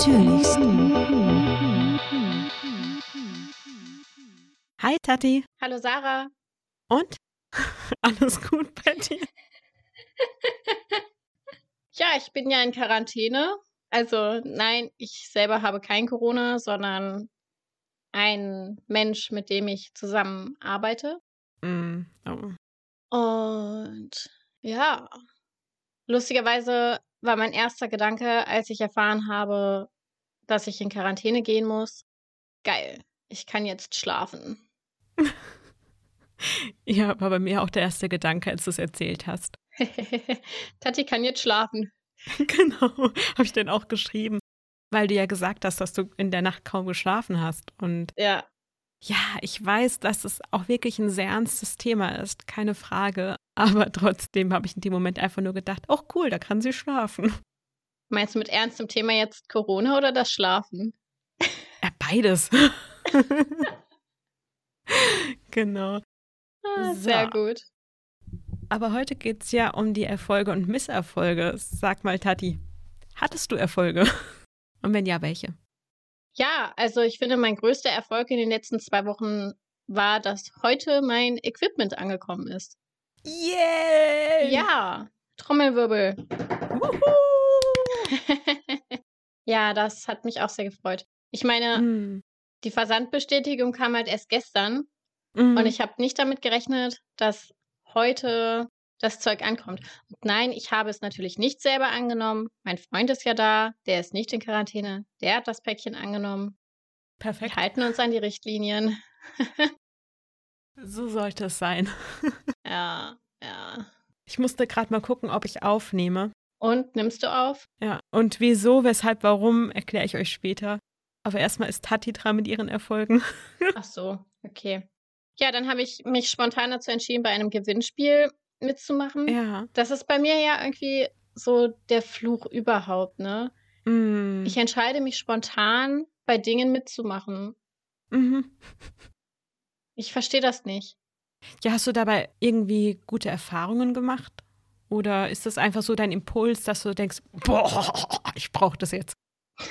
Natürlichst. Hi Tati. Hallo Sarah. Und? Alles gut bei dir? ja, ich bin ja in Quarantäne. Also nein, ich selber habe kein Corona, sondern ein Mensch, mit dem ich zusammen arbeite. Mm, oh. Und ja, lustigerweise war mein erster Gedanke, als ich erfahren habe, dass ich in Quarantäne gehen muss, geil, ich kann jetzt schlafen. ja, war bei mir auch der erste Gedanke, als du es erzählt hast. Tati kann jetzt schlafen. genau, habe ich denn auch geschrieben, weil du ja gesagt hast, dass du in der Nacht kaum geschlafen hast. Und ja. Ja, ich weiß, dass es auch wirklich ein sehr ernstes Thema ist, keine Frage. Aber trotzdem habe ich in dem Moment einfach nur gedacht, oh cool, da kann sie schlafen. Meinst du mit ernstem Thema jetzt Corona oder das Schlafen? Ja, beides. genau. Ah, sehr so. gut. Aber heute geht es ja um die Erfolge und Misserfolge. Sag mal, Tati, hattest du Erfolge? Und wenn ja, welche? Ja, also ich finde, mein größter Erfolg in den letzten zwei Wochen war, dass heute mein Equipment angekommen ist. Yay! Ja, Trommelwirbel. Ja, das hat mich auch sehr gefreut. Ich meine, mm. die Versandbestätigung kam halt erst gestern mm. und ich habe nicht damit gerechnet, dass heute das Zeug ankommt. Und nein, ich habe es natürlich nicht selber angenommen. Mein Freund ist ja da, der ist nicht in Quarantäne, der hat das Päckchen angenommen. Perfekt. Wir halten uns an die Richtlinien. so sollte es sein. ja, ja. Ich musste gerade mal gucken, ob ich aufnehme. Und nimmst du auf? Ja. Und wieso, weshalb, warum, erkläre ich euch später. Aber erstmal ist Tati dran mit ihren Erfolgen. Ach so, okay. Ja, dann habe ich mich spontan dazu entschieden, bei einem Gewinnspiel mitzumachen. Ja. Das ist bei mir ja irgendwie so der Fluch überhaupt, ne? Mm. Ich entscheide mich spontan, bei Dingen mitzumachen. Mhm. Ich verstehe das nicht. Ja, hast du dabei irgendwie gute Erfahrungen gemacht? Oder ist das einfach so dein Impuls, dass du denkst, boah, ich brauche das jetzt?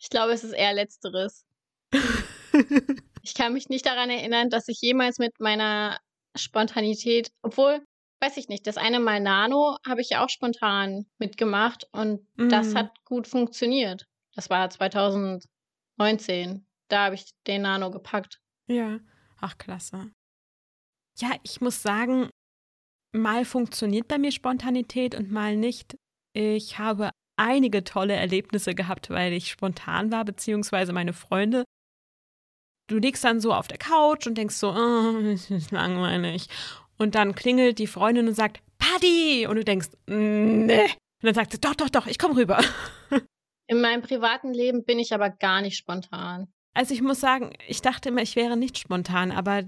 ich glaube, es ist eher letzteres. ich kann mich nicht daran erinnern, dass ich jemals mit meiner Spontanität, obwohl, weiß ich nicht, das eine Mal Nano habe ich ja auch spontan mitgemacht und mm. das mhm. hat gut funktioniert. Das war 2019. Da habe ich den Nano gepackt. Ja, ach klasse. Ja, ich muss sagen, mal funktioniert bei mir Spontanität und mal nicht. Ich habe einige tolle Erlebnisse gehabt, weil ich spontan war, beziehungsweise meine Freunde du liegst dann so auf der Couch und denkst so, oh, das ist langweilig. Und dann klingelt die Freundin und sagt, Party! Und du denkst, nee. Und dann sagt sie, doch, doch, doch, ich komme rüber. In meinem privaten Leben bin ich aber gar nicht spontan. Also ich muss sagen, ich dachte immer, ich wäre nicht spontan, aber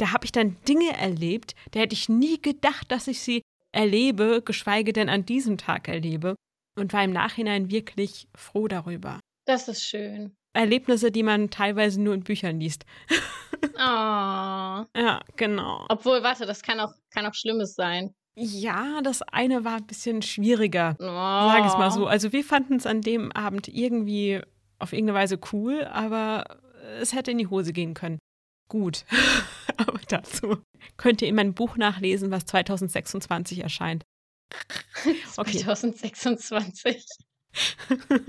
da habe ich dann Dinge erlebt, da hätte ich nie gedacht, dass ich sie erlebe, geschweige denn an diesem Tag erlebe. Und war im Nachhinein wirklich froh darüber. Das ist schön. Erlebnisse, die man teilweise nur in Büchern liest. Oh. ja, genau. Obwohl, warte, das kann auch, kann auch Schlimmes sein. Ja, das eine war ein bisschen schwieriger, oh. sag es mal so. Also wir fanden es an dem Abend irgendwie auf irgendeine Weise cool, aber es hätte in die Hose gehen können. Gut, aber dazu könnt ihr in meinem Buch nachlesen, was 2026 erscheint. Okay. 2026.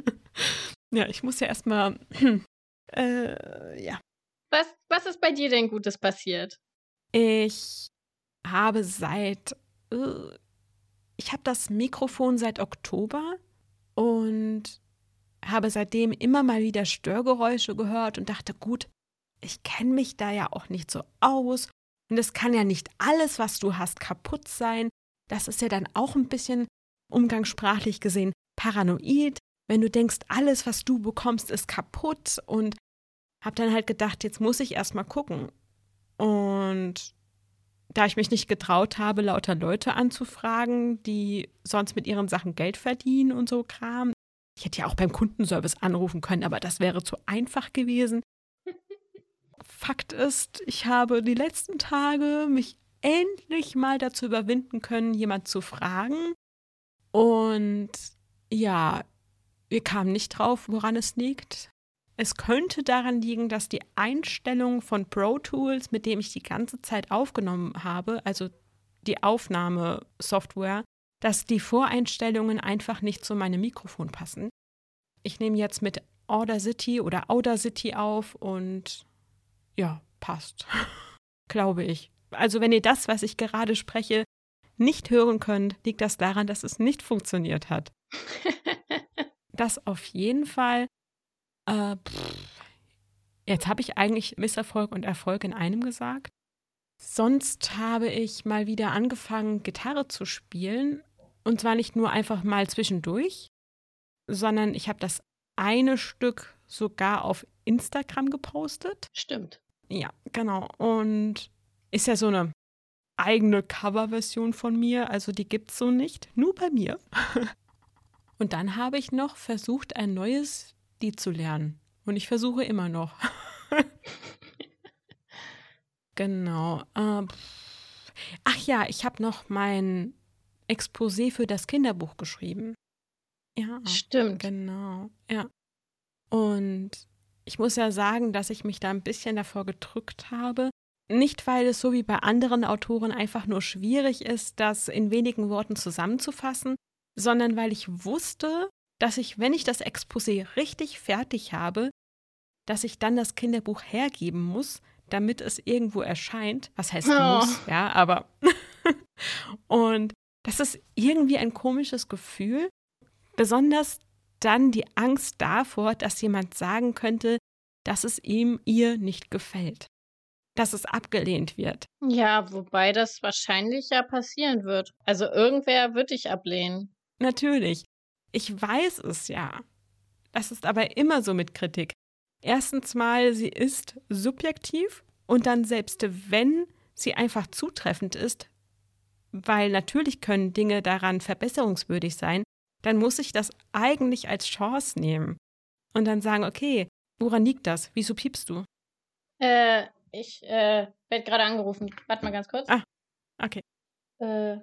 Ja, ich muss ja erstmal. Äh, ja. Was, was ist bei dir denn Gutes passiert? Ich habe seit. Uh, ich habe das Mikrofon seit Oktober und habe seitdem immer mal wieder Störgeräusche gehört und dachte, gut, ich kenne mich da ja auch nicht so aus und es kann ja nicht alles, was du hast, kaputt sein. Das ist ja dann auch ein bisschen umgangssprachlich gesehen paranoid wenn du denkst, alles, was du bekommst, ist kaputt und habe dann halt gedacht, jetzt muss ich erstmal gucken. Und da ich mich nicht getraut habe, lauter Leute anzufragen, die sonst mit ihren Sachen Geld verdienen und so Kram. Ich hätte ja auch beim Kundenservice anrufen können, aber das wäre zu einfach gewesen. Fakt ist, ich habe die letzten Tage mich endlich mal dazu überwinden können, jemand zu fragen. Und ja, Wir kamen nicht drauf, woran es liegt. Es könnte daran liegen, dass die Einstellung von Pro Tools, mit dem ich die ganze Zeit aufgenommen habe, also die Aufnahmesoftware, dass die Voreinstellungen einfach nicht zu meinem Mikrofon passen. Ich nehme jetzt mit Audacity oder Audacity auf und ja, passt. Glaube ich. Also wenn ihr das, was ich gerade spreche, nicht hören könnt, liegt das daran, dass es nicht funktioniert hat. das auf jeden Fall. Äh, jetzt habe ich eigentlich Misserfolg und Erfolg in einem gesagt. Sonst habe ich mal wieder angefangen, Gitarre zu spielen. Und zwar nicht nur einfach mal zwischendurch, sondern ich habe das eine Stück sogar auf Instagram gepostet. Stimmt. Ja, genau. Und ist ja so eine eigene Coverversion von mir, also die gibt es so nicht, nur bei mir. Und dann habe ich noch versucht, ein neues Lied zu lernen. Und ich versuche immer noch. genau. Äh, ach ja, ich habe noch mein Exposé für das Kinderbuch geschrieben. Ja. Stimmt. Genau. Ja. Und ich muss ja sagen, dass ich mich da ein bisschen davor gedrückt habe. Nicht, weil es so wie bei anderen Autoren einfach nur schwierig ist, das in wenigen Worten zusammenzufassen, sondern weil ich wusste, dass ich, wenn ich das Exposé richtig fertig habe, dass ich dann das Kinderbuch hergeben muss, damit es irgendwo erscheint. Was heißt oh. muss, ja, aber. und das ist irgendwie ein komisches Gefühl, besonders dann die Angst davor, dass jemand sagen könnte, dass es ihm ihr nicht gefällt, dass es abgelehnt wird. Ja, wobei das wahrscheinlich ja passieren wird. Also irgendwer wird dich ablehnen. Natürlich. Ich weiß es ja. Das ist aber immer so mit Kritik. Erstens mal, sie ist subjektiv und dann selbst wenn sie einfach zutreffend ist, weil natürlich können Dinge daran verbesserungswürdig sein, dann muss ich das eigentlich als Chance nehmen und dann sagen, okay, woran liegt das? Wieso piepst du? Äh, ich äh, werde gerade angerufen. Warte mal ganz kurz. Ah, okay. Äh,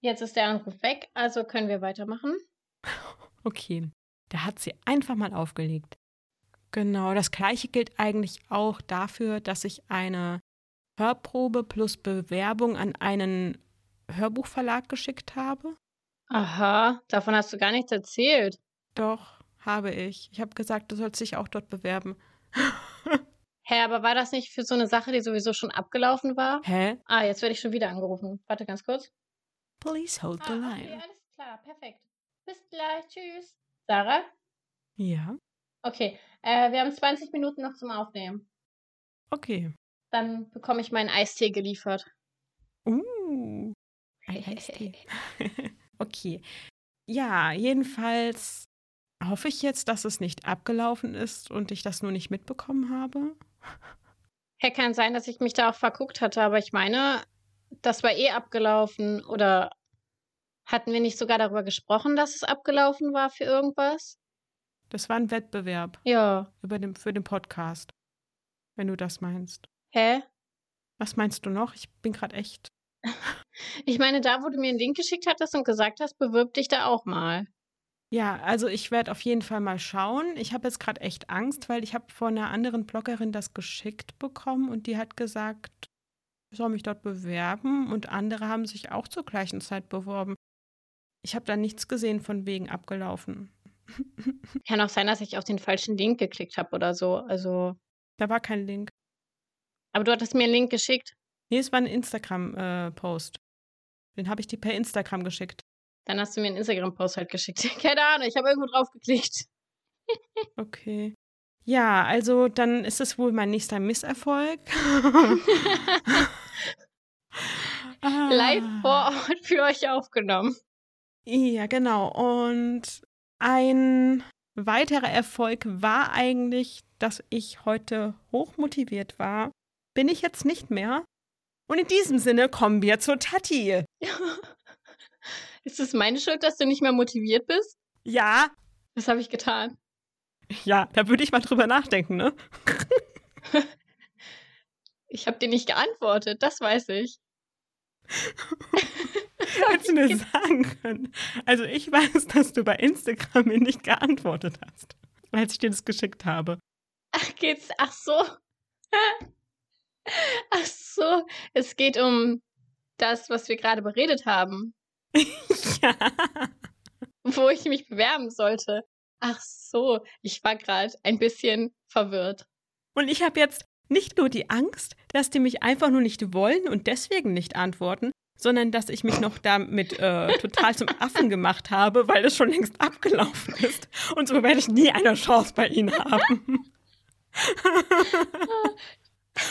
jetzt ist der Anruf weg, also können wir weitermachen. Okay, da hat sie einfach mal aufgelegt. Genau, das gleiche gilt eigentlich auch dafür, dass ich eine Hörprobe plus Bewerbung an einen Hörbuchverlag geschickt habe. Aha, davon hast du gar nichts erzählt. Doch, habe ich. Ich habe gesagt, du sollst dich auch dort bewerben. Hä, aber war das nicht für so eine Sache, die sowieso schon abgelaufen war? Hä? Ah, jetzt werde ich schon wieder angerufen. Warte ganz kurz. Please hold the ah, line. Okay, alles klar, perfekt. Bis gleich, tschüss. Sarah? Ja. Okay, äh, wir haben 20 Minuten noch zum Aufnehmen. Okay. Dann bekomme ich meinen Eistee geliefert. Uh, ein Eistee. Okay. Ja, jedenfalls hoffe ich jetzt, dass es nicht abgelaufen ist und ich das nur nicht mitbekommen habe. Ja, kann sein, dass ich mich da auch verguckt hatte, aber ich meine, das war eh abgelaufen. Oder hatten wir nicht sogar darüber gesprochen, dass es abgelaufen war für irgendwas? Das war ein Wettbewerb. Ja. Über den, für den Podcast. Wenn du das meinst. Hä? Was meinst du noch? Ich bin gerade echt. Ich meine, da, wo du mir einen Link geschickt hattest und gesagt hast, bewirb dich da auch mal. Ja, also ich werde auf jeden Fall mal schauen. Ich habe jetzt gerade echt Angst, weil ich habe von einer anderen Bloggerin das geschickt bekommen und die hat gesagt, ich soll mich dort bewerben und andere haben sich auch zur gleichen Zeit beworben. Ich habe da nichts gesehen von wegen abgelaufen. Kann auch sein, dass ich auf den falschen Link geklickt habe oder so. Also. Da war kein Link. Aber du hattest mir einen Link geschickt. Nee, es war ein Instagram-Post. Den habe ich dir per Instagram geschickt. Dann hast du mir einen Instagram-Post halt geschickt. Keine Ahnung, ich habe irgendwo drauf geklickt. okay. Ja, also dann ist es wohl mein nächster Misserfolg. Live vor Ort für euch aufgenommen. Ja, genau. Und ein weiterer Erfolg war eigentlich, dass ich heute hochmotiviert war. Bin ich jetzt nicht mehr, und in diesem Sinne kommen wir zur Tati. Ist es meine Schuld, dass du nicht mehr motiviert bist? Ja. Was habe ich getan? Ja, da würde ich mal drüber nachdenken, ne? ich habe dir nicht geantwortet, das weiß ich. Hättest du mir sagen können. Also ich weiß, dass du bei Instagram mir nicht geantwortet hast, als ich dir das geschickt habe. Ach, geht's? Ach so. Ach so. Es geht um das, was wir gerade beredet haben. ja. Wo ich mich bewerben sollte. Ach so. Ich war gerade ein bisschen verwirrt. Und ich habe jetzt nicht nur die Angst, dass die mich einfach nur nicht wollen und deswegen nicht antworten, sondern dass ich mich noch damit äh, total zum Affen gemacht habe, weil es schon längst abgelaufen ist. Und so werde ich nie eine Chance bei ihnen haben.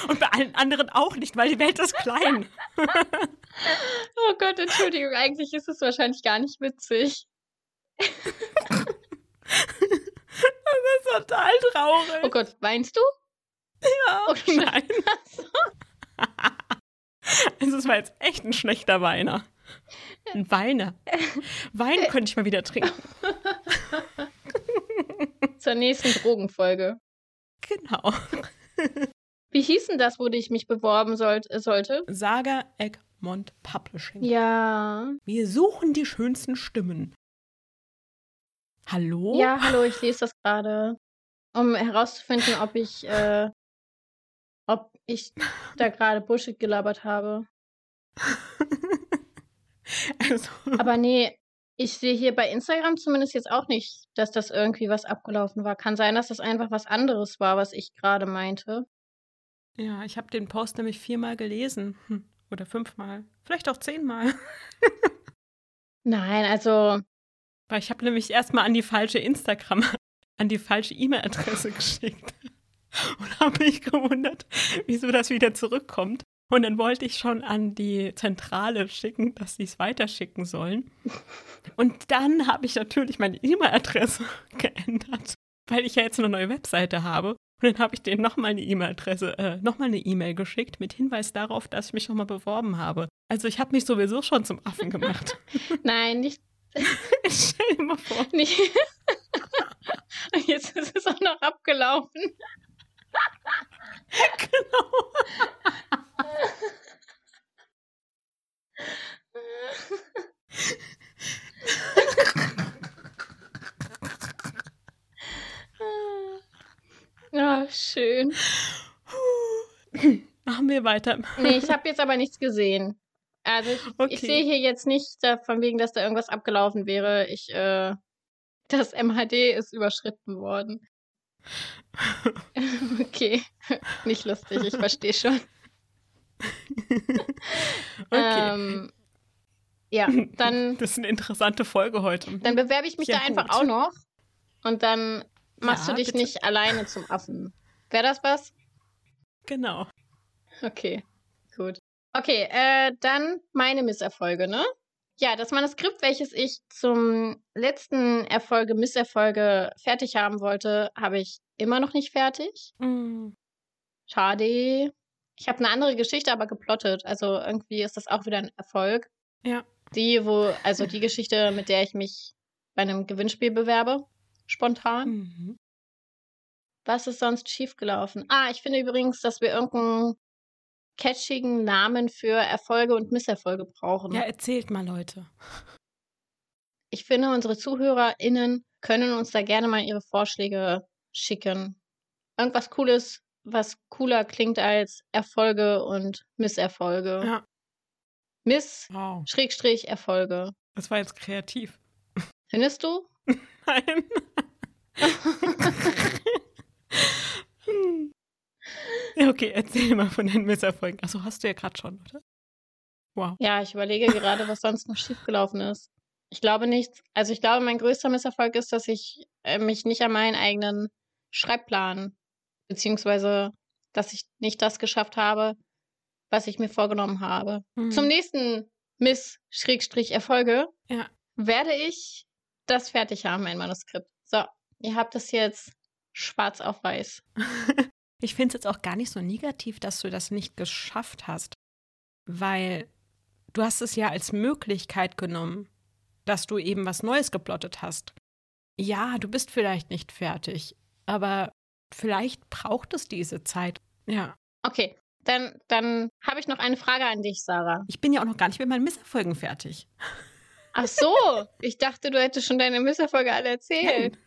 und bei allen anderen auch nicht, weil die Welt ist klein. oh Gott, Entschuldigung, eigentlich ist es wahrscheinlich gar nicht witzig. das ist total traurig. Oh Gott, weinst du? Ja. Oh, nein. Also es war jetzt echt ein schlechter Weiner. Ein Weiner. Wein könnte ich mal wieder trinken. Zur nächsten Drogenfolge. Genau. Wie hieß denn das, wo ich mich beworben soll sollte? Saga Egmont Publishing. Ja. Wir suchen die schönsten Stimmen. Hallo? Ja, hallo, ich lese das gerade. Um herauszufinden, ob ich, äh, ob ich da gerade Bullshit gelabert habe. also. Aber nee, ich sehe hier bei Instagram zumindest jetzt auch nicht, dass das irgendwie was abgelaufen war. Kann sein, dass das einfach was anderes war, was ich gerade meinte. Ja, ich habe den Post nämlich viermal gelesen. Hm. Oder fünfmal. Vielleicht auch zehnmal. Nein, also. Weil ich habe nämlich erstmal an die falsche Instagram, an die falsche E-Mail-Adresse geschickt. Und habe mich gewundert, wieso das wieder zurückkommt. Und dann wollte ich schon an die Zentrale schicken, dass sie es weiterschicken sollen. Und dann habe ich natürlich meine E-Mail-Adresse geändert, weil ich ja jetzt eine neue Webseite habe. Und dann habe ich denen nochmal eine E-Mail-Adresse, äh, nochmal eine E-Mail geschickt mit Hinweis darauf, dass ich mich nochmal beworben habe. Also ich habe mich sowieso schon zum Affen gemacht. Nein, nicht. Stell dir mal vor. Nicht. Und jetzt ist es auch noch abgelaufen. genau. Ja, schön. Machen wir weiter. Nee, ich habe jetzt aber nichts gesehen. Also ich, Okay. ich sehe hier jetzt nicht von wegen, dass da irgendwas abgelaufen wäre. Ich, äh, das MHD ist überschritten worden. okay, nicht lustig, ich verstehe schon. Okay. Ähm, ja, dann, das ist eine interessante Folge heute. dann bewerbe ich mich Ja, da einfach gut. auch noch. Und dann machst Ja, du dich bitte. nicht alleine zum Affen. Wäre das was? Genau. Okay, gut. Okay, äh, dann meine Misserfolge, ne? Ja, das Manuskript, welches ich zum letzten Erfolge, Misserfolge fertig haben wollte, habe ich immer noch nicht fertig. Mm. Schade. Ich habe eine andere Geschichte aber geplottet. Also irgendwie ist das auch wieder ein Erfolg. Ja. Die, wo, also die Geschichte, mit der ich mich bei einem Gewinnspiel bewerbe. Spontan. Mhm. Was ist sonst schiefgelaufen? Ah, ich finde übrigens, dass wir irgendeinen catchigen Namen für Erfolge und Misserfolge brauchen. Ja, erzählt mal, Leute. Ich finde, unsere ZuhörerInnen können uns da gerne mal ihre Vorschläge schicken. Irgendwas Cooles, was cooler klingt als Erfolge und Misserfolge. Ja. Miss, Wow. Schrägstrich, Erfolge. Das war jetzt kreativ. Findest du? Nein. Okay, erzähl mal von den Misserfolgen. Achso, hast du ja gerade schon, oder? Wow. Ja, ich überlege gerade, was sonst noch schiefgelaufen ist. Ich glaube nichts. Also ich glaube, mein größter Misserfolg ist, dass ich äh, mich nicht an meinen eigenen Schreibplan, beziehungsweise, dass ich nicht das geschafft habe, was ich mir vorgenommen habe. Hm. Zum nächsten Miss-Erfolge Ja. werde ich das fertig haben, mein Manuskript. So, ihr habt das jetzt schwarz auf weiß. Ich finde es jetzt auch gar nicht so negativ, dass du das nicht geschafft hast, weil du hast es ja als Möglichkeit genommen, dass du eben was Neues geplottet hast. Ja, du bist vielleicht nicht fertig, aber vielleicht braucht es diese Zeit. Ja. Okay, Dann, dann habe ich noch eine Frage an dich, Sarah. Ich bin ja auch noch gar nicht mit meinen Misserfolgen fertig. Ach so, ich dachte, du hättest schon deine Misserfolge alle erzählt.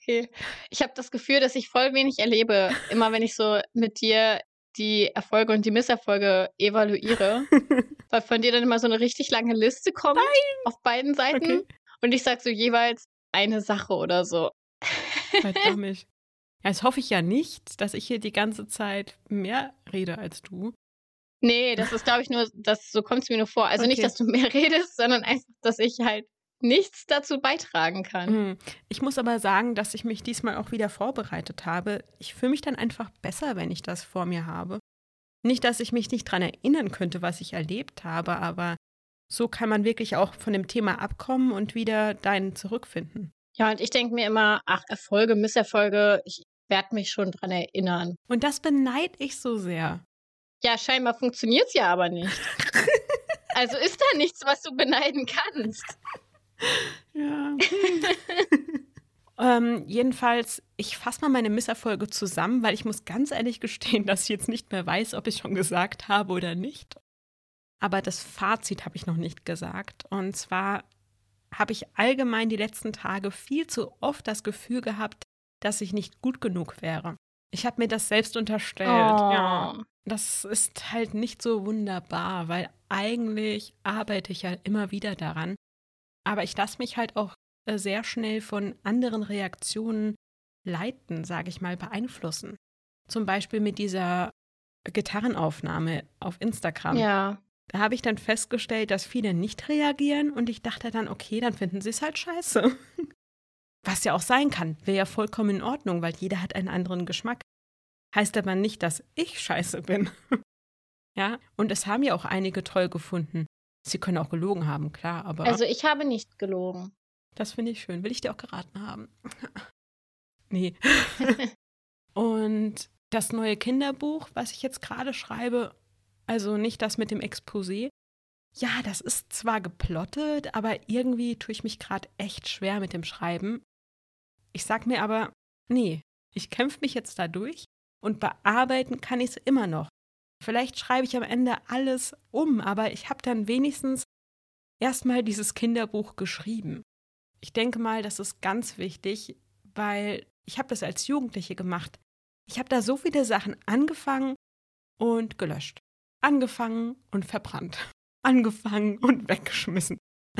Okay. Ich habe das Gefühl, dass ich voll wenig erlebe, immer wenn ich so mit dir die Erfolge und die Misserfolge evaluiere. weil von dir dann immer so eine richtig lange Liste kommt Nein. auf beiden Seiten. Okay. Und ich sage so jeweils eine Sache oder so. Verdammt. Ja, das hoffe ich ja nicht, dass ich hier die ganze Zeit mehr rede als du. Nee, das ist, glaube ich, nur, das, so kommt es mir nur vor. Also okay. nicht, dass du mehr redest, sondern einfach, dass ich halt nichts dazu beitragen kann. Hm. Ich muss aber sagen, dass ich mich diesmal auch wieder vorbereitet habe. Ich fühle mich dann einfach besser, wenn ich das vor mir habe. Nicht, dass ich mich nicht daran erinnern könnte, was ich erlebt habe, aber so kann man wirklich auch von dem Thema abkommen und wieder deinen zurückfinden. Ja, und ich denke mir immer, ach, Erfolge, Misserfolge, ich werde mich schon dran erinnern. Und das beneide ich so sehr. Ja, scheinbar funktioniert es ja aber nicht. also ist da nichts, was du beneiden kannst. Ja. ähm, jedenfalls, ich fasse mal meine Misserfolge zusammen, weil ich muss ganz ehrlich gestehen, dass ich jetzt nicht mehr weiß, ob ich schon gesagt habe oder nicht. Aber das Fazit habe ich noch nicht gesagt. Und zwar habe ich allgemein die letzten Tage viel zu oft das Gefühl gehabt, dass ich nicht gut genug wäre. Ich habe mir das selbst unterstellt. Oh. Ja, das ist halt nicht so wunderbar, weil eigentlich arbeite ich ja immer wieder daran. Aber ich lasse mich halt auch äh, sehr schnell von anderen Reaktionen leiten, sage ich mal, beeinflussen. Zum Beispiel mit dieser Gitarrenaufnahme auf Instagram. Ja. Da habe ich dann festgestellt, dass viele nicht reagieren und ich dachte dann, okay, dann finden sie es halt scheiße. Was ja auch sein kann, wäre ja vollkommen in Ordnung, weil jeder hat einen anderen Geschmack. Heißt aber nicht, dass ich scheiße bin. ja, und es haben ja auch einige toll gefunden. Sie können auch gelogen haben, klar, aber. Also ich habe nicht gelogen. Das finde ich schön. Will ich dir auch geraten haben? nee. und das neue Kinderbuch, was ich jetzt gerade schreibe, also nicht das mit dem Exposé. Ja, das ist zwar geplottet, aber irgendwie tue ich mich gerade echt schwer mit dem Schreiben. Ich sag mir aber, nee, ich kämpfe mich jetzt da durch und bearbeiten kann ich es immer noch. Vielleicht schreibe ich am Ende alles um, aber ich habe dann wenigstens erstmal dieses Kinderbuch geschrieben. Ich denke mal, das ist ganz wichtig, weil ich habe das als Jugendliche gemacht. Ich habe da so viele Sachen angefangen und gelöscht angefangen und verbrannt. Angefangen und weggeschmissen.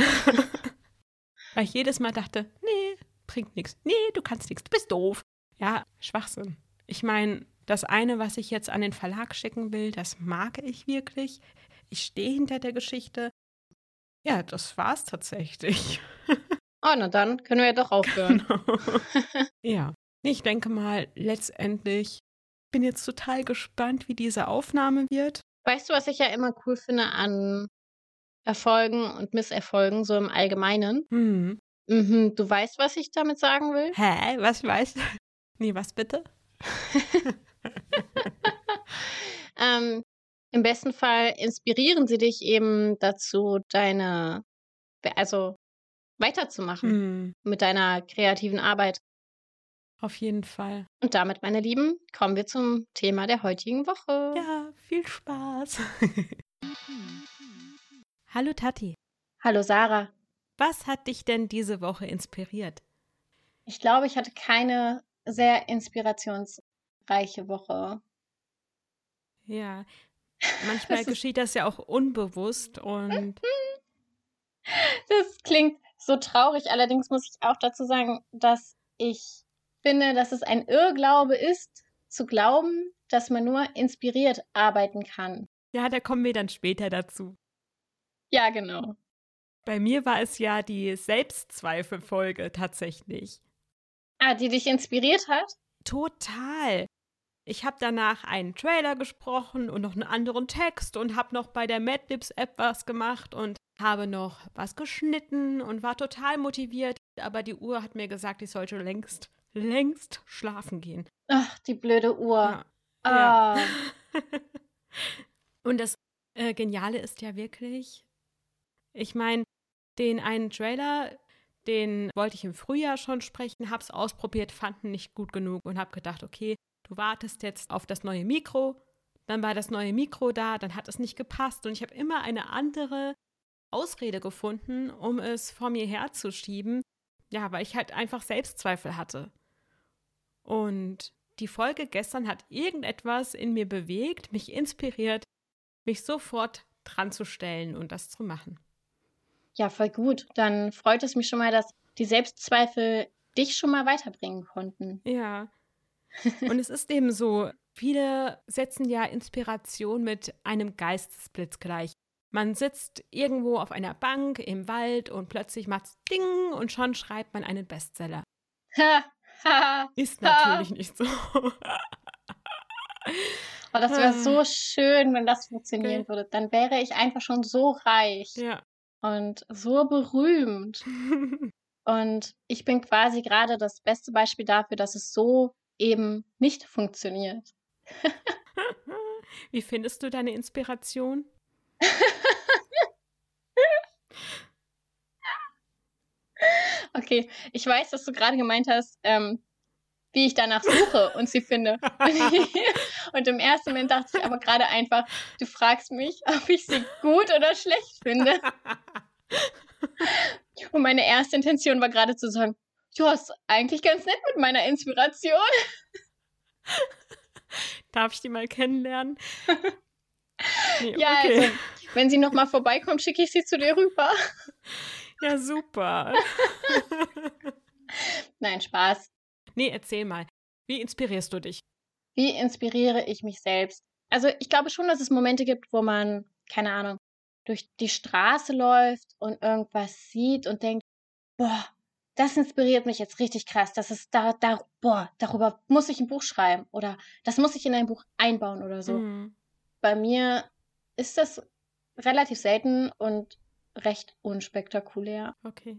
Weil ich jedes Mal dachte, nee, bringt nichts. Nee, du kannst nichts, du bist doof. Ja, Schwachsinn. Ich meine, das eine, was ich jetzt an den Verlag schicken will, das mag ich wirklich. Ich stehe hinter der Geschichte. Ja, das war's tatsächlich. Oh, na dann können wir ja doch aufhören. Genau. ja, ich denke mal, letztendlich bin jetzt total gespannt, wie diese Aufnahme wird. Weißt du, was ich ja immer cool finde an Erfolgen und Misserfolgen, so im Allgemeinen? Mhm. Mhm, du weißt, was ich damit sagen will? Hä? Was weißt du? Nee, was bitte? ähm, Im besten Fall inspirieren sie dich eben dazu, deine, also weiterzumachen mhm. mit deiner kreativen Arbeit. Auf jeden Fall. Und damit, meine Lieben, kommen wir zum Thema der heutigen Woche. Ja, viel Spaß. Hallo Tati. Hallo Sarah. Was hat dich denn diese Woche inspiriert? Ich glaube, ich hatte keine sehr inspirationsreiche Woche. Ja, manchmal geschieht das ja auch unbewusst und. Das klingt so traurig. Allerdings muss ich auch dazu sagen, dass ich finde, dass es ein Irrglaube ist, zu glauben, dass man nur inspiriert arbeiten kann. Ja, da kommen wir dann später dazu. Ja, genau. Bei mir war es ja die Selbstzweifelfolge tatsächlich. Ah, die dich inspiriert hat? Total. Ich habe danach einen Trailer gesprochen und noch einen anderen Text und habe noch bei der Madlibs App was gemacht und habe noch was geschnitten und war total motiviert. Aber die Uhr hat mir gesagt, ich sollte längst längst schlafen gehen. Ach, die blöde Uhr. Ja. Ah. Ja. Und das äh, Geniale ist ja wirklich, ich meine, den einen Trailer, den wollte ich im Frühjahr schon sprechen, hab's ausprobiert, fanden nicht gut genug und hab gedacht, okay, du wartest jetzt auf das neue Mikro, dann war das neue Mikro da, dann hat es nicht gepasst und ich habe immer eine andere Ausrede gefunden, um es vor mir herzuschieben, ja, weil ich halt einfach Selbstzweifel hatte. Und die Folge gestern hat irgendetwas in mir bewegt, mich inspiriert, mich sofort dran zu stellen und das zu machen. Ja, voll gut. Dann freut es mich schon mal, dass die Selbstzweifel dich schon mal weiterbringen konnten. Ja. Und es ist eben so, viele setzen ja Inspiration mit einem Geistesblitz gleich. Man sitzt irgendwo auf einer Bank im Wald und plötzlich macht's Ding und schon schreibt man einen Bestseller. Ist natürlich nicht so. oh, das wäre so schön, wenn das funktionieren würde. Dann wäre ich einfach schon so reich ja. Und so berühmt. und ich bin quasi gerade das beste Beispiel dafür, dass es so eben nicht funktioniert. Wie findest du deine Inspiration? okay, ich weiß, dass du gerade gemeint hast, ähm, wie ich danach suche und sie finde. und im ersten Moment dachte ich aber gerade einfach, du fragst mich, ob ich sie gut oder schlecht finde. und meine erste Intention war gerade zu sagen, ja, ist eigentlich ganz nett mit meiner Inspiration. Darf ich die mal kennenlernen? Nee, ja, okay. also, wenn sie nochmal vorbeikommt, schicke ich sie zu dir rüber. Ja, super. Nein, Spaß. Nee, erzähl mal. Wie inspirierst du dich? Wie inspiriere ich mich selbst? Also, ich glaube schon, dass es Momente gibt, wo man, keine Ahnung, durch die Straße läuft und irgendwas sieht und denkt, boah, das inspiriert mich jetzt richtig krass. Das ist da, da, boah, darüber muss ich ein Buch schreiben oder das muss ich in ein Buch einbauen oder so. Mhm. Bei mir ist das relativ selten und recht unspektakulär. Okay.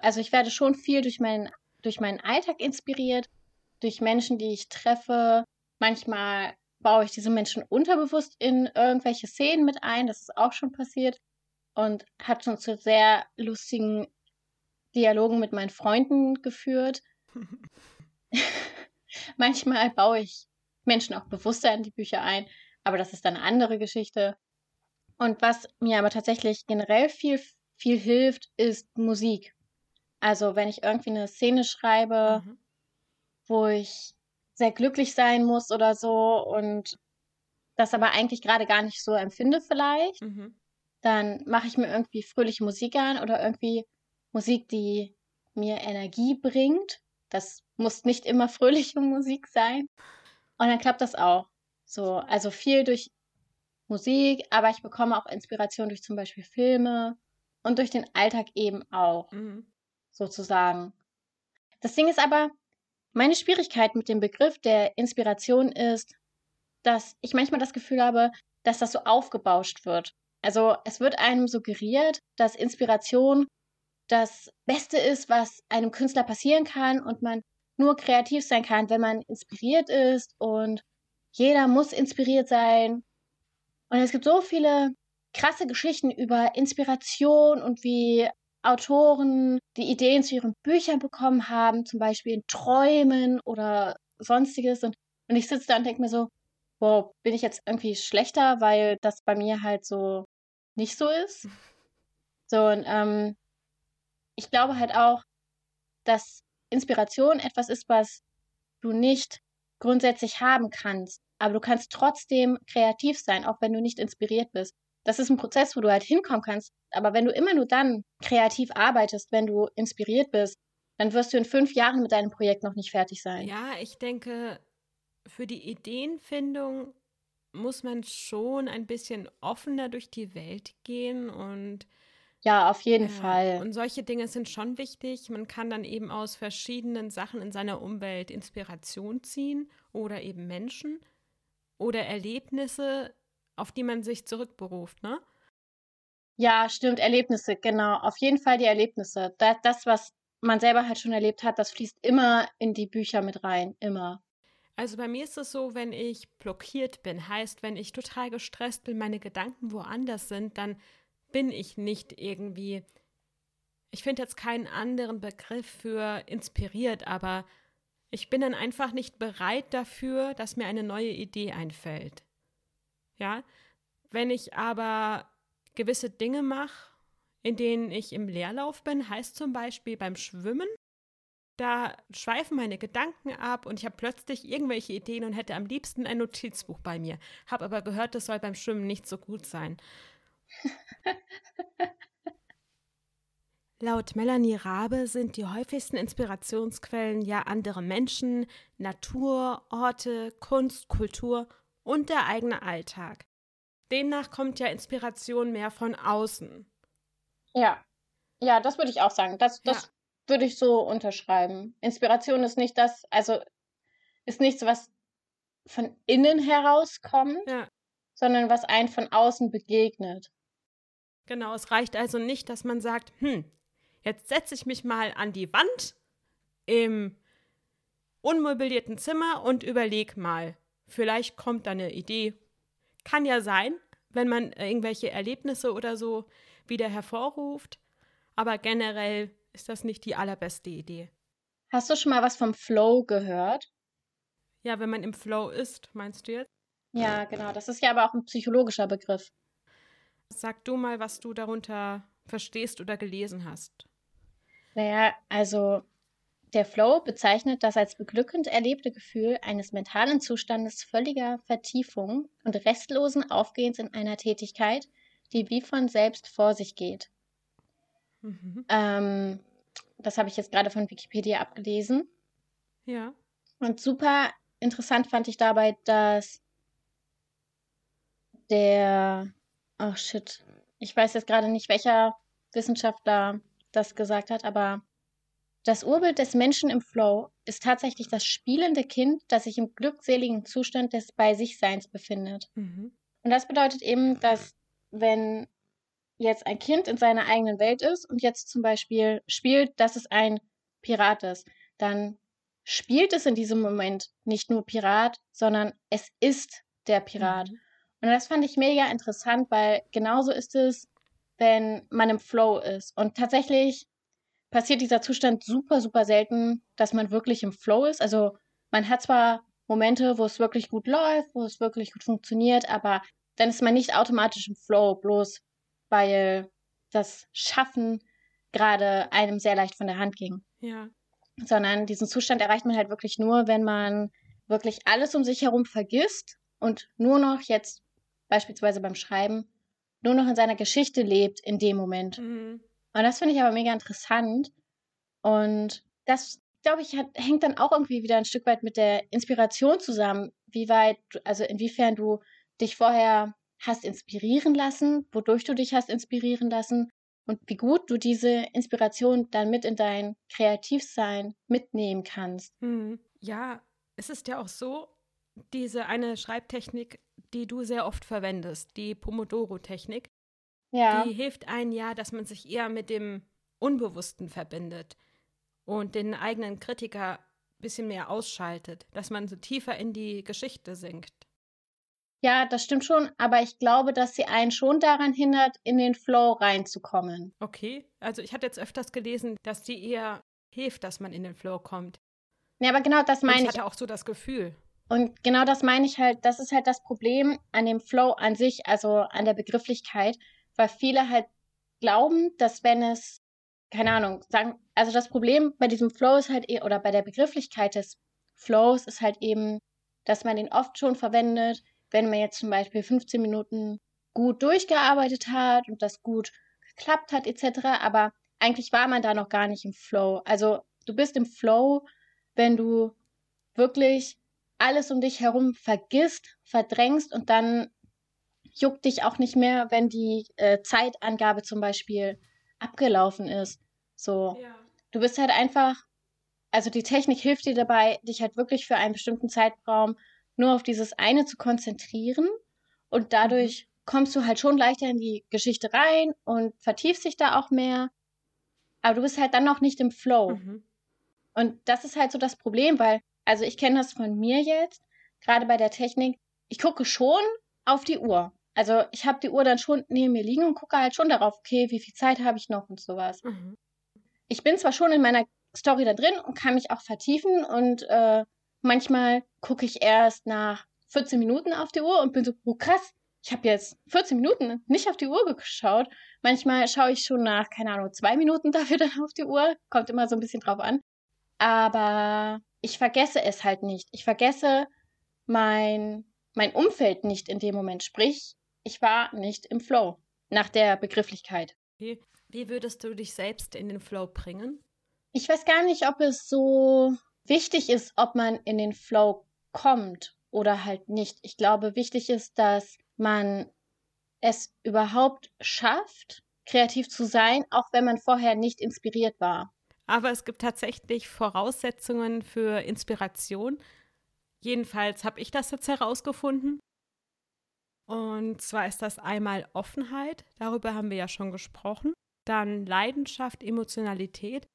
Also ich werde schon viel durch meinen, durch meinen Alltag inspiriert, durch Menschen, die ich treffe. Manchmal baue ich diese Menschen unterbewusst in irgendwelche Szenen mit ein. Das ist auch schon passiert. Und hat schon zu sehr lustigen Dialogen mit meinen Freunden geführt. Manchmal baue ich Menschen auch bewusster in die Bücher ein, aber das ist dann eine andere Geschichte. Und was mir aber tatsächlich generell viel, viel hilft, ist Musik. Also wenn ich irgendwie eine Szene schreibe, mhm. wo ich sehr glücklich sein muss oder so und das aber eigentlich gerade gar nicht so empfinde vielleicht, mhm. dann mache ich mir irgendwie fröhliche Musik an oder irgendwie Musik, die mir Energie bringt. Das muss nicht immer fröhliche Musik sein. Und dann klappt das auch. So, also viel durch Musik, aber ich bekomme auch Inspiration durch zum Beispiel Filme und durch den Alltag eben auch, mhm. Sozusagen. Das Ding ist aber, meine Schwierigkeit mit dem Begriff der Inspiration ist, dass ich manchmal das Gefühl habe, dass das so aufgebauscht wird. Also es wird einem suggeriert, dass Inspiration das Beste ist, was einem Künstler passieren kann und man nur kreativ sein kann, wenn man inspiriert ist und jeder muss inspiriert sein und es gibt so viele krasse Geschichten über Inspiration und wie Autoren die Ideen zu ihren Büchern bekommen haben, zum Beispiel in Träumen oder sonstiges. Und, und ich sitze da und denke mir so, wow, bin ich jetzt irgendwie schlechter, weil das bei mir halt so nicht so ist. So, und ähm, ich glaube halt auch, dass Inspiration etwas ist, was du nicht grundsätzlich haben kannst aber du kannst trotzdem kreativ sein, auch wenn du nicht inspiriert bist. Das ist ein Prozess, wo du halt hinkommen kannst. Aber wenn du immer nur dann kreativ arbeitest, wenn du inspiriert bist, dann wirst du in fünf Jahren mit deinem Projekt noch nicht fertig sein. Ja, ich denke, für die Ideenfindung muss man schon ein bisschen offener durch die Welt gehen und ja, auf jeden äh, Fall. Und solche Dinge sind schon wichtig. Man kann dann eben aus verschiedenen Sachen in seiner Umwelt Inspiration ziehen oder eben Menschen oder Erlebnisse, auf die man sich zurückberuft, ne? Ja, stimmt, Erlebnisse, genau. Auf jeden Fall die Erlebnisse. Das, das, was man selber halt schon erlebt hat, das fließt immer in die Bücher mit rein, immer. Also bei mir ist es so, wenn ich blockiert bin, heißt, wenn ich total gestresst bin, meine Gedanken woanders sind, dann bin ich nicht irgendwie. Ich finde jetzt keinen anderen Begriff für inspiriert, aber Ich bin dann einfach nicht bereit dafür, dass mir eine neue Idee einfällt. Ja, wenn ich aber gewisse Dinge mache, in denen ich im Leerlauf bin, heißt zum Beispiel beim Schwimmen, da schweifen meine Gedanken ab und ich habe plötzlich irgendwelche Ideen und hätte am liebsten ein Notizbuch bei mir. Habe aber gehört, das soll beim Schwimmen nicht so gut sein. Laut Melanie Rabe sind die häufigsten Inspirationsquellen ja andere Menschen, Natur, Orte, Kunst, Kultur und der eigene Alltag. Demnach kommt ja Inspiration mehr von außen. Ja, ja, das würde ich auch sagen. Das, das ja. würde ich so unterschreiben. Inspiration ist nicht das, also ist nichts, was von innen herauskommt, ja. sondern was einen von außen begegnet. Genau, es reicht also nicht, dass man sagt, hm, jetzt setze ich mich mal an die Wand im unmobilierten Zimmer und überlege mal. Vielleicht kommt da eine Idee. Kann ja sein, wenn man irgendwelche Erlebnisse oder so wieder hervorruft. Aber generell ist das nicht die allerbeste Idee. Hast du schon mal was vom Flow gehört? Ja, wenn man im Flow ist, meinst du jetzt? Ja, genau. Das ist ja aber auch ein psychologischer Begriff. Sag du mal, was du darunter verstehst oder gelesen hast. Naja, also der Flow bezeichnet das als beglückend erlebte Gefühl eines mentalen Zustandes völliger Vertiefung und restlosen Aufgehens in einer Tätigkeit, die wie von selbst vor sich geht. Mhm. Ähm, das habe ich jetzt gerade von Wikipedia abgelesen. Ja. Und super interessant fand ich dabei, dass der, oh shit, ich weiß jetzt gerade nicht, welcher Wissenschaftler das gesagt hat, aber das Urbild des Menschen im Flow ist tatsächlich das spielende Kind, das sich im glückseligen Zustand des Bei sich Seins befindet. Mhm. Und das bedeutet eben, dass wenn jetzt ein Kind in seiner eigenen Welt ist und jetzt zum Beispiel spielt, dass es ein Pirat ist, dann spielt es in diesem Moment nicht nur Pirat, sondern es ist der Pirat. Mhm. Und das fand ich mega interessant, weil genauso ist es, wenn man im Flow ist. Und tatsächlich passiert dieser Zustand super, super selten, dass man wirklich im Flow ist. Also man hat zwar Momente, wo es wirklich gut läuft, wo es wirklich gut funktioniert, aber dann ist man nicht automatisch im Flow, bloß weil das Schaffen gerade einem sehr leicht von der Hand ging. Ja. Sondern diesen Zustand erreicht man halt wirklich nur, wenn man wirklich alles um sich herum vergisst und nur noch jetzt beispielsweise beim Schreiben nur noch in seiner Geschichte lebt in dem Moment. Mhm. Und das finde ich aber mega interessant. Und das, glaube ich, hat, hängt dann auch irgendwie wieder ein Stück weit mit der Inspiration zusammen. Wie weit, also inwiefern du dich vorher hast inspirieren lassen, wodurch du dich hast inspirieren lassen und wie gut du diese Inspiration dann mit in dein Kreativsein mitnehmen kannst. Mhm. Ja, es ist ja auch so, diese eine Schreibtechnik, die du sehr oft verwendest, die Pomodoro-Technik, ja. die hilft einem ja, dass man sich eher mit dem Unbewussten verbindet und den eigenen Kritiker ein bisschen mehr ausschaltet, dass man so tiefer in die Geschichte sinkt. Ja, das stimmt schon, aber ich glaube, dass sie einen schon daran hindert, in den Flow reinzukommen. Okay, also ich hatte jetzt öfters gelesen, dass die eher hilft, dass man in den Flow kommt. Ja, aber genau das meine ich. Ich hatte auch so das Gefühl. Und genau das meine ich halt, das ist halt das Problem an dem Flow an sich, also an der Begrifflichkeit, weil viele halt glauben, dass wenn es, keine Ahnung, sagen, also das Problem bei diesem Flow ist halt, eh, oder bei der Begrifflichkeit des Flows ist halt eben, dass man den oft schon verwendet, wenn man jetzt zum Beispiel 15 Minuten gut durchgearbeitet hat und das gut geklappt hat etc., aber eigentlich war man da noch gar nicht im Flow. Also du bist im Flow, wenn du wirklich alles um dich herum vergisst, verdrängst und dann juckt dich auch nicht mehr, wenn die äh, Zeitangabe zum Beispiel abgelaufen ist. So, ja. du bist halt einfach, also die Technik hilft dir dabei, dich halt wirklich für einen bestimmten Zeitraum nur auf dieses eine zu konzentrieren und dadurch mhm. kommst du halt schon leichter in die Geschichte rein und vertiefst dich da auch mehr. Aber du bist halt dann noch nicht im Flow. Mhm. Und das ist halt so das Problem, weil also ich kenne das von mir jetzt, gerade bei der Technik. Ich gucke schon auf die Uhr. Also ich habe die Uhr dann schon neben mir liegen und gucke halt schon darauf, okay, wie viel Zeit habe ich noch und sowas. Mhm. Ich bin zwar schon in meiner Story da drin und kann mich auch vertiefen und äh, manchmal gucke ich erst nach 14 Minuten auf die Uhr und bin so, oh krass, ich habe jetzt 14 Minuten nicht auf die Uhr geschaut. Manchmal schaue ich schon nach, keine Ahnung, zwei Minuten dafür dann auf die Uhr. Kommt immer so ein bisschen drauf an. Aber ich vergesse es halt nicht. Ich vergesse mein, mein Umfeld nicht in dem Moment. Sprich, ich war nicht im Flow nach der Begrifflichkeit. Wie, wie würdest du dich selbst in den Flow bringen? Ich weiß gar nicht, ob es so wichtig ist, ob man in den Flow kommt oder halt nicht. Ich glaube, wichtig ist, dass man es überhaupt schafft, kreativ zu sein, auch wenn man vorher nicht inspiriert war. Aber es gibt tatsächlich Voraussetzungen für Inspiration. Jedenfalls habe ich das jetzt herausgefunden. Und zwar ist das einmal Offenheit, darüber haben wir ja schon gesprochen. Dann Leidenschaft, Emotionalität.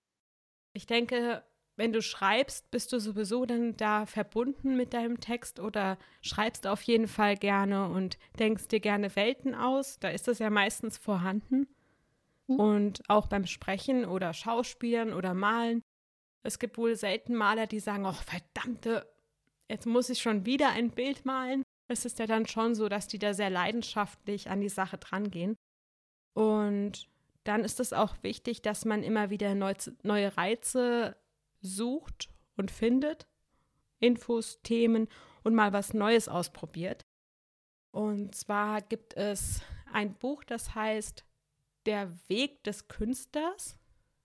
Ich denke, wenn du schreibst, bist du sowieso dann da verbunden mit deinem Text oder schreibst auf jeden Fall gerne und denkst dir gerne Welten aus. Da ist das ja meistens vorhanden. Mhm. Und auch beim Sprechen oder Schauspielen oder Malen. Es gibt wohl selten Maler, die sagen, oh verdammte, jetzt muss ich schon wieder ein Bild malen. Es ist ja dann schon so, dass die da sehr leidenschaftlich an die Sache drangehen. Und dann ist es auch wichtig, dass man immer wieder neu, neue Reize sucht und findet, Infos, Themen und mal was Neues ausprobiert. Und zwar gibt es ein Buch, das heißt Der Weg des Künstlers.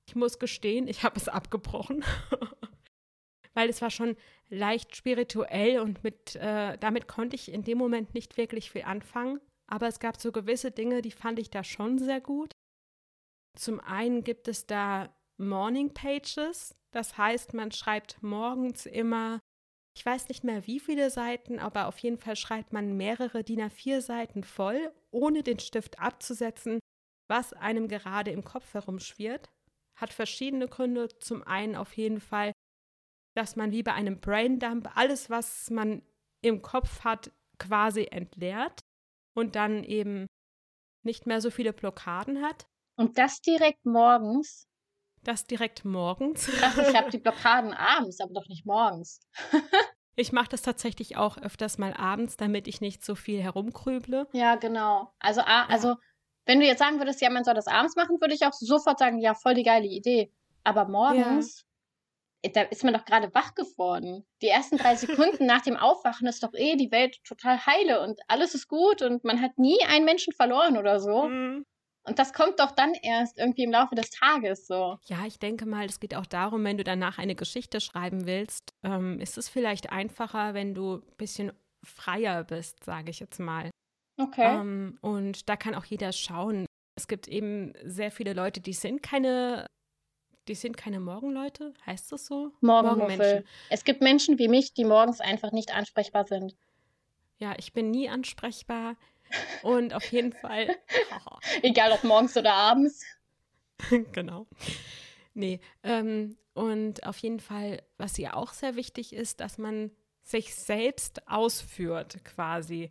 Ich muss gestehen, ich habe es abgebrochen, weil es war schon leicht spirituell und mit, äh, damit konnte ich in dem Moment nicht wirklich viel anfangen. Aber es gab so gewisse Dinge, die fand ich da schon sehr gut. Zum einen gibt es da Morning Pages. Das heißt, man schreibt morgens immer, ich weiß nicht mehr wie viele Seiten, aber auf jeden Fall schreibt man mehrere DIN A4 Seiten voll, ohne den Stift abzusetzen, was einem gerade im Kopf herumschwirrt. Hat verschiedene Gründe. Zum einen auf jeden Fall, dass man wie bei einem Braindump alles, was man im Kopf hat, quasi entleert und dann eben nicht mehr so viele Blockaden hat. Und das direkt morgens? Das direkt morgens. Ich dachte, ich habe die Blockaden abends, aber doch nicht morgens. ich mache das tatsächlich auch öfters mal abends, damit ich nicht so viel herumkrüble. Ja, genau. Also, also wenn du jetzt sagen würdest, ja, man soll das abends machen, würde ich auch sofort sagen, ja, voll die geile Idee. Aber morgens. Da ist man doch gerade wach geworden. Die ersten drei Sekunden nach dem Aufwachen ist doch eh die Welt total heile und alles ist gut und man hat nie einen Menschen verloren oder so. Mhm. Und das kommt doch dann erst irgendwie im Laufe des Tages so. Ja, ich denke mal, es geht auch darum, wenn du danach eine Geschichte schreiben willst, ähm, ist es vielleicht einfacher, wenn du ein bisschen freier bist, sage ich jetzt mal. Okay. Ähm, und da kann auch jeder schauen. Es gibt eben sehr viele Leute, die sind keine die sind keine Morgenleute, heißt das so? Morgenmenschen. Es gibt Menschen wie mich, die morgens einfach nicht ansprechbar sind. Ja, ich bin nie ansprechbar. Und auf jeden Fall. Egal ob morgens oder abends. genau. Nee, ähm, und auf jeden Fall, was hier auch sehr wichtig ist, dass man sich selbst ausführt quasi.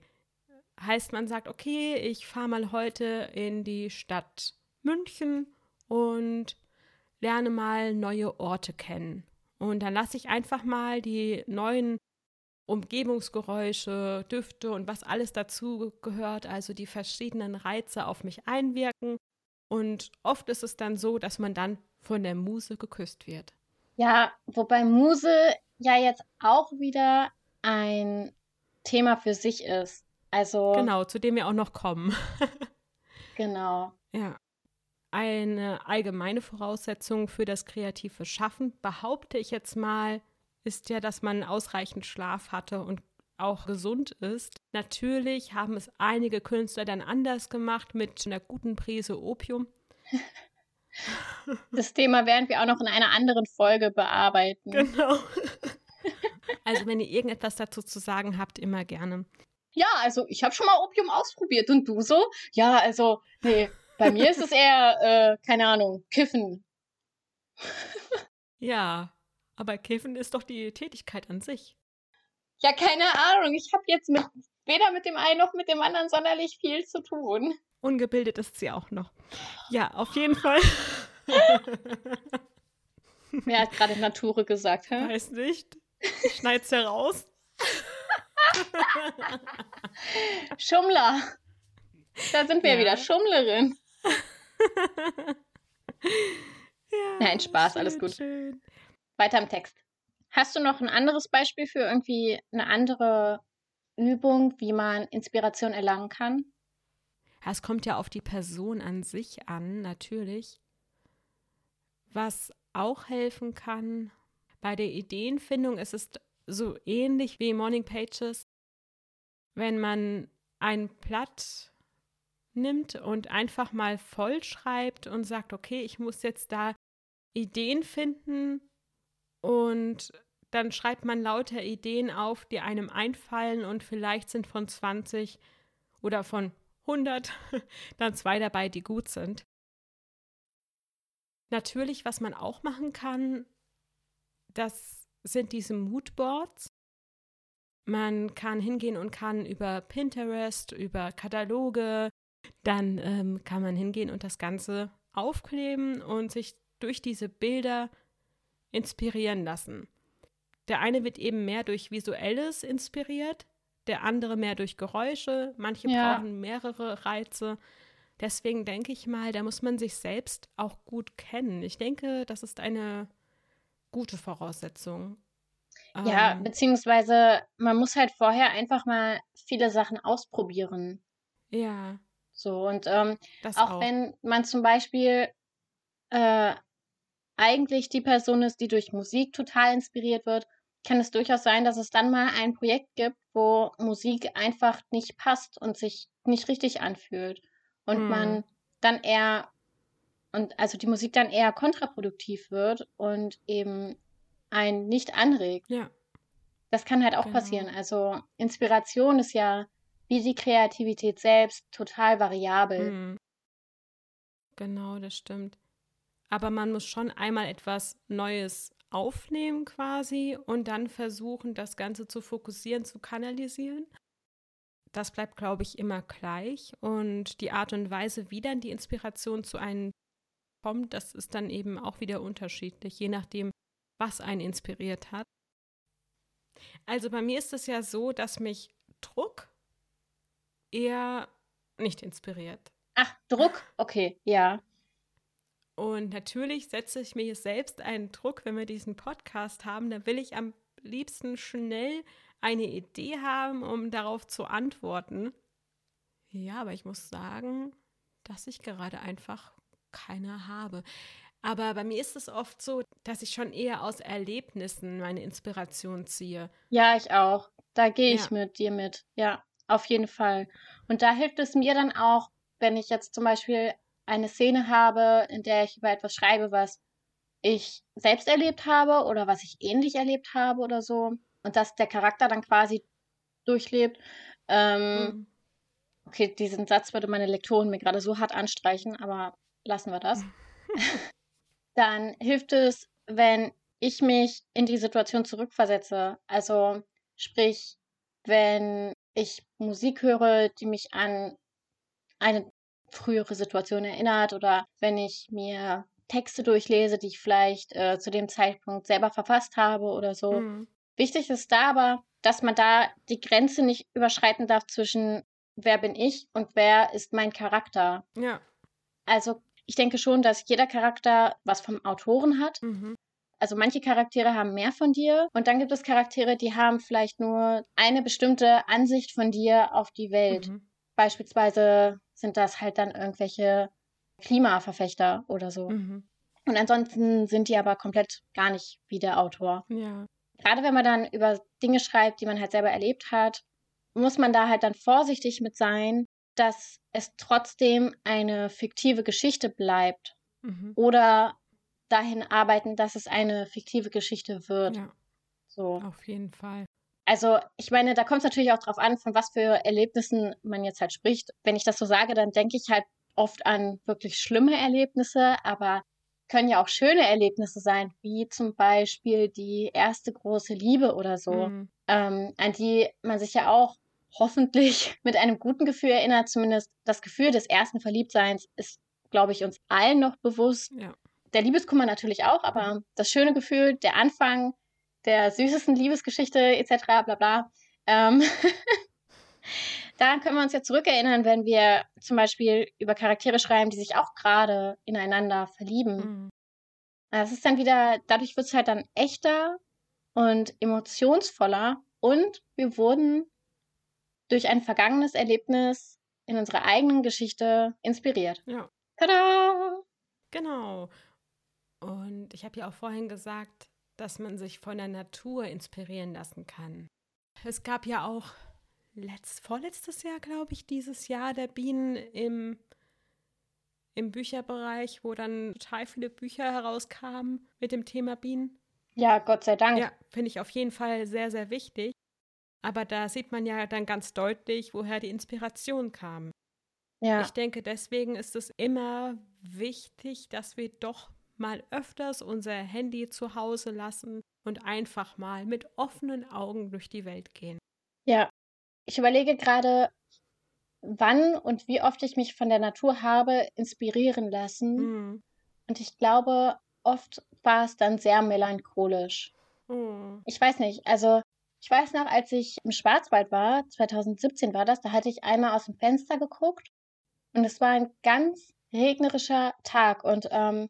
Heißt, man sagt, okay, ich fahre mal heute in die Stadt München und lerne mal neue Orte kennen. Und dann lasse ich einfach mal die neuen Umgebungsgeräusche, Düfte und was alles dazu gehört, also die verschiedenen Reize auf mich einwirken. Und oft ist es dann so, dass man dann von der Muse geküsst wird. Ja, wobei Muse ja jetzt auch wieder ein Thema für sich ist. Also genau, zu dem wir auch noch kommen. genau. Ja. Eine allgemeine Voraussetzung für das kreative Schaffen, behaupte ich jetzt mal, ist ja, dass man ausreichend Schlaf hatte und auch gesund ist. Natürlich haben es einige Künstler dann anders gemacht mit einer guten Prise Opium. Das Thema werden wir auch noch in einer anderen Folge bearbeiten. Genau. Also wenn ihr irgendetwas dazu zu sagen habt, immer gerne. Ja, also ich habe schon mal Opium ausprobiert und du so? Ja, also nee, bei mir ist es eher, äh, keine Ahnung, Kiffen. Ja, aber Kiffen ist doch die Tätigkeit an sich. Ja, keine Ahnung. Ich habe jetzt mit, weder mit dem einen noch mit dem anderen sonderlich viel zu tun. Ungebildet ist sie auch noch. Ja, auf jeden Fall. Wer hat gerade Nature gesagt? Hä? Weiß nicht. Ich schneid's heraus. Schummler. Da sind wir ja. wieder. Schummlerin. Ja, Nein, Spaß, schön, alles gut. Schön. Weiter im Text. Hast du noch ein anderes Beispiel für irgendwie eine andere Übung, wie man Inspiration erlangen kann? es kommt ja auf die Person an sich an, natürlich. Was auch helfen kann bei der Ideenfindung ist es so ähnlich wie Morning Pages, wenn man ein Blatt nimmt und einfach mal voll schreibt und sagt, okay, ich muss jetzt da Ideen finden und dann schreibt man lauter Ideen auf, die einem einfallen und vielleicht sind von 20 oder von 100 dann zwei dabei, die gut sind. Natürlich, was man auch machen kann, das sind diese Moodboards. Man kann hingehen und kann über Pinterest, über Kataloge, dann ähm, kann man hingehen und das Ganze aufkleben und sich durch diese Bilder inspirieren lassen. Der eine wird eben mehr durch Visuelles inspiriert, der andere mehr durch Geräusche, manche ja. brauchen mehrere Reize. Deswegen denke ich mal, da muss man sich selbst auch gut kennen. Ich denke, das ist eine gute Voraussetzung. Ja, ähm, beziehungsweise man muss halt vorher einfach mal viele Sachen ausprobieren. Ja. So, und ähm, auch, auch, wenn man zum Beispiel äh, eigentlich die Person ist, die durch Musik total inspiriert wird, kann es durchaus sein, dass es dann mal ein Projekt gibt, wo Musik einfach nicht passt und sich nicht richtig anfühlt. Und hm. man dann eher und also die Musik dann eher kontraproduktiv wird und eben einen nicht anregt. Ja. Das kann halt auch genau. passieren. Also Inspiration ist ja wie die Kreativität selbst total variabel. Mhm. Genau, das stimmt. Aber man muss schon einmal etwas Neues aufnehmen quasi und dann versuchen, das Ganze zu fokussieren, zu kanalisieren. Das bleibt, glaube ich, immer gleich. Und die Art und Weise, wie dann die Inspiration zu einem kommt, das ist dann eben auch wieder unterschiedlich, je nachdem, was einen inspiriert hat. Also bei mir ist es ja so, dass mich eher nicht inspiriert. Ach, Druck? Okay, ja. Und natürlich setze ich mir selbst einen Druck, wenn wir diesen Podcast haben, dann will ich am liebsten schnell eine Idee haben, um darauf zu antworten. Ja, aber ich muss sagen, dass ich gerade einfach keine habe. Aber bei mir ist es oft so, dass ich schon eher aus Erlebnissen meine Inspiration ziehe. Ja, ich auch. Da gehe ich ja. mit dir mit. Ja, auf jeden Fall. Und da hilft es mir dann auch, wenn ich jetzt zum Beispiel eine Szene habe, in der ich über etwas schreibe, was ich selbst erlebt habe oder was ich ähnlich erlebt habe oder so. Und dass der Charakter dann quasi durchlebt. Ähm, mhm. Okay, diesen Satz würde meine Lektorin mir gerade so hart anstreichen, aber lassen wir das. dann hilft es, wenn ich mich in die Situation zurückversetze. Also sprich, wenn ich Musik höre, die mich an eine frühere Situation erinnert oder wenn ich mir Texte durchlese, die ich vielleicht äh, zu dem Zeitpunkt selber verfasst habe oder so. Mhm. Wichtig ist da aber, dass man da die Grenze nicht überschreiten darf zwischen wer bin ich und wer ist mein Charakter. Ja. Also ich denke schon, dass jeder Charakter was vom Autoren hat. Mhm. Also manche Charaktere haben mehr von dir und dann gibt es Charaktere, die haben vielleicht nur eine bestimmte Ansicht von dir auf die Welt. Mhm. Beispielsweise sind das halt dann irgendwelche Klimaverfechter oder so. Mhm. Und ansonsten sind die aber komplett gar nicht wie der Autor. Ja. Gerade wenn man dann über Dinge schreibt, die man halt selber erlebt hat, muss man da halt dann vorsichtig mit sein, dass es trotzdem eine fiktive Geschichte bleibt. Mhm. Oder dahin arbeiten, dass es eine fiktive Geschichte wird. Ja. So. Auf jeden Fall. Also, ich meine, da kommt es natürlich auch drauf an, von was für Erlebnissen man jetzt halt spricht. Wenn ich das so sage, dann denke ich halt oft an wirklich schlimme Erlebnisse, aber können ja auch schöne Erlebnisse sein, wie zum Beispiel die erste große Liebe oder so, mhm. ähm, an die man sich ja auch hoffentlich mit einem guten Gefühl erinnert. Zumindest das Gefühl des ersten Verliebtseins ist, glaube ich, uns allen noch bewusst. Ja. Der Liebeskummer natürlich auch, aber das schöne Gefühl, der Anfang der süßesten Liebesgeschichte etc. bla bla. Ähm Daran können wir uns ja zurückerinnern, wenn wir zum Beispiel über Charaktere schreiben, die sich auch gerade ineinander verlieben. Mhm. Es ist dann wieder, dadurch wird es halt dann echter und emotionsvoller und wir wurden durch ein vergangenes Erlebnis in unserer eigenen Geschichte inspiriert. Ja. Tada! Genau. Und ich habe ja auch vorhin gesagt, dass man sich von der Natur inspirieren lassen kann. Es gab ja auch letzt, vorletztes Jahr, glaube ich, dieses Jahr der Bienen im, im Bücherbereich, wo dann total viele Bücher herauskamen mit dem Thema Bienen. Ja, Gott sei Dank. Ja, finde ich auf jeden Fall sehr, sehr wichtig. Aber da sieht man ja dann ganz deutlich, woher die Inspiration kam. Ja. Ich denke, deswegen ist es immer wichtig, dass wir doch mal öfters unser Handy zu Hause lassen und einfach mal mit offenen Augen durch die Welt gehen. Ja, ich überlege gerade, wann und wie oft ich mich von der Natur habe inspirieren lassen. Mhm. Und ich glaube, oft war es dann sehr melancholisch. Mhm. Ich weiß nicht, also ich weiß noch, als ich im Schwarzwald war, 2017 war das, da hatte ich einmal aus dem Fenster geguckt und es war ein ganz regnerischer Tag und ähm,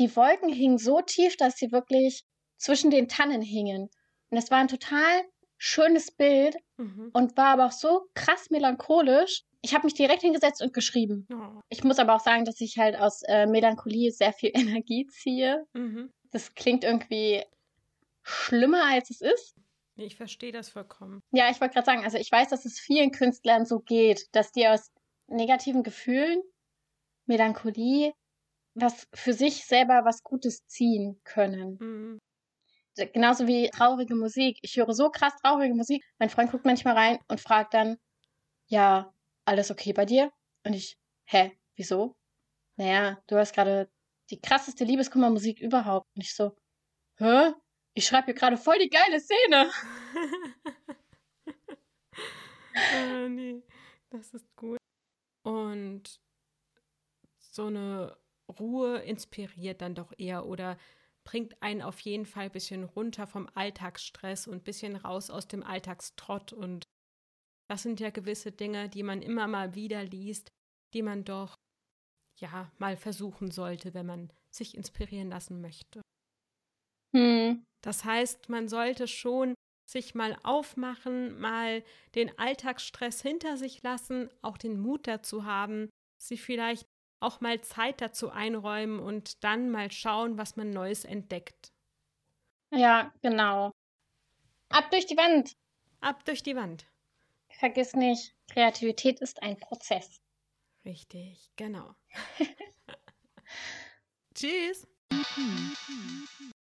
die Wolken hingen so tief, dass sie wirklich zwischen den Tannen hingen. Und es war ein total schönes Bild mhm. und war aber auch so krass melancholisch. Ich habe mich direkt hingesetzt und geschrieben. Oh. Ich muss aber auch sagen, dass ich halt aus äh, Melancholie sehr viel Energie ziehe. Mhm. Das klingt irgendwie schlimmer, als es ist. Ich verstehe das vollkommen. Ja, ich wollte gerade sagen, also ich weiß, dass es vielen Künstlern so geht, dass die aus negativen Gefühlen, Melancholie, was für sich selber was Gutes ziehen können. Mhm genauso wie traurige Musik. Ich höre so krass traurige Musik. Mein Freund guckt manchmal rein und fragt dann, ja, alles okay bei dir? Und ich, hä, wieso? Naja, du hörst gerade die krasseste Liebeskummermusik überhaupt. Und ich so, hä? Ich schreibe hier gerade voll die geile Szene. oh, nee, das ist gut. Und so eine Ruhe inspiriert dann doch eher oder bringt einen auf jeden Fall ein bisschen runter vom Alltagsstress und ein bisschen raus aus dem Alltagstrott. Und das sind ja gewisse Dinge, die man immer mal wieder liest, die man doch ja mal versuchen sollte, wenn man sich inspirieren lassen möchte. Hm. Das heißt, man sollte schon sich mal aufmachen, mal den Alltagsstress hinter sich lassen, auch den Mut dazu haben, sich vielleicht auch mal Zeit dazu einräumen und dann mal schauen, was man Neues entdeckt. Ja, genau. Ab durch die Wand. Ab durch die Wand. Vergiss nicht, Kreativität ist ein Prozess. Richtig, genau. Tschüss.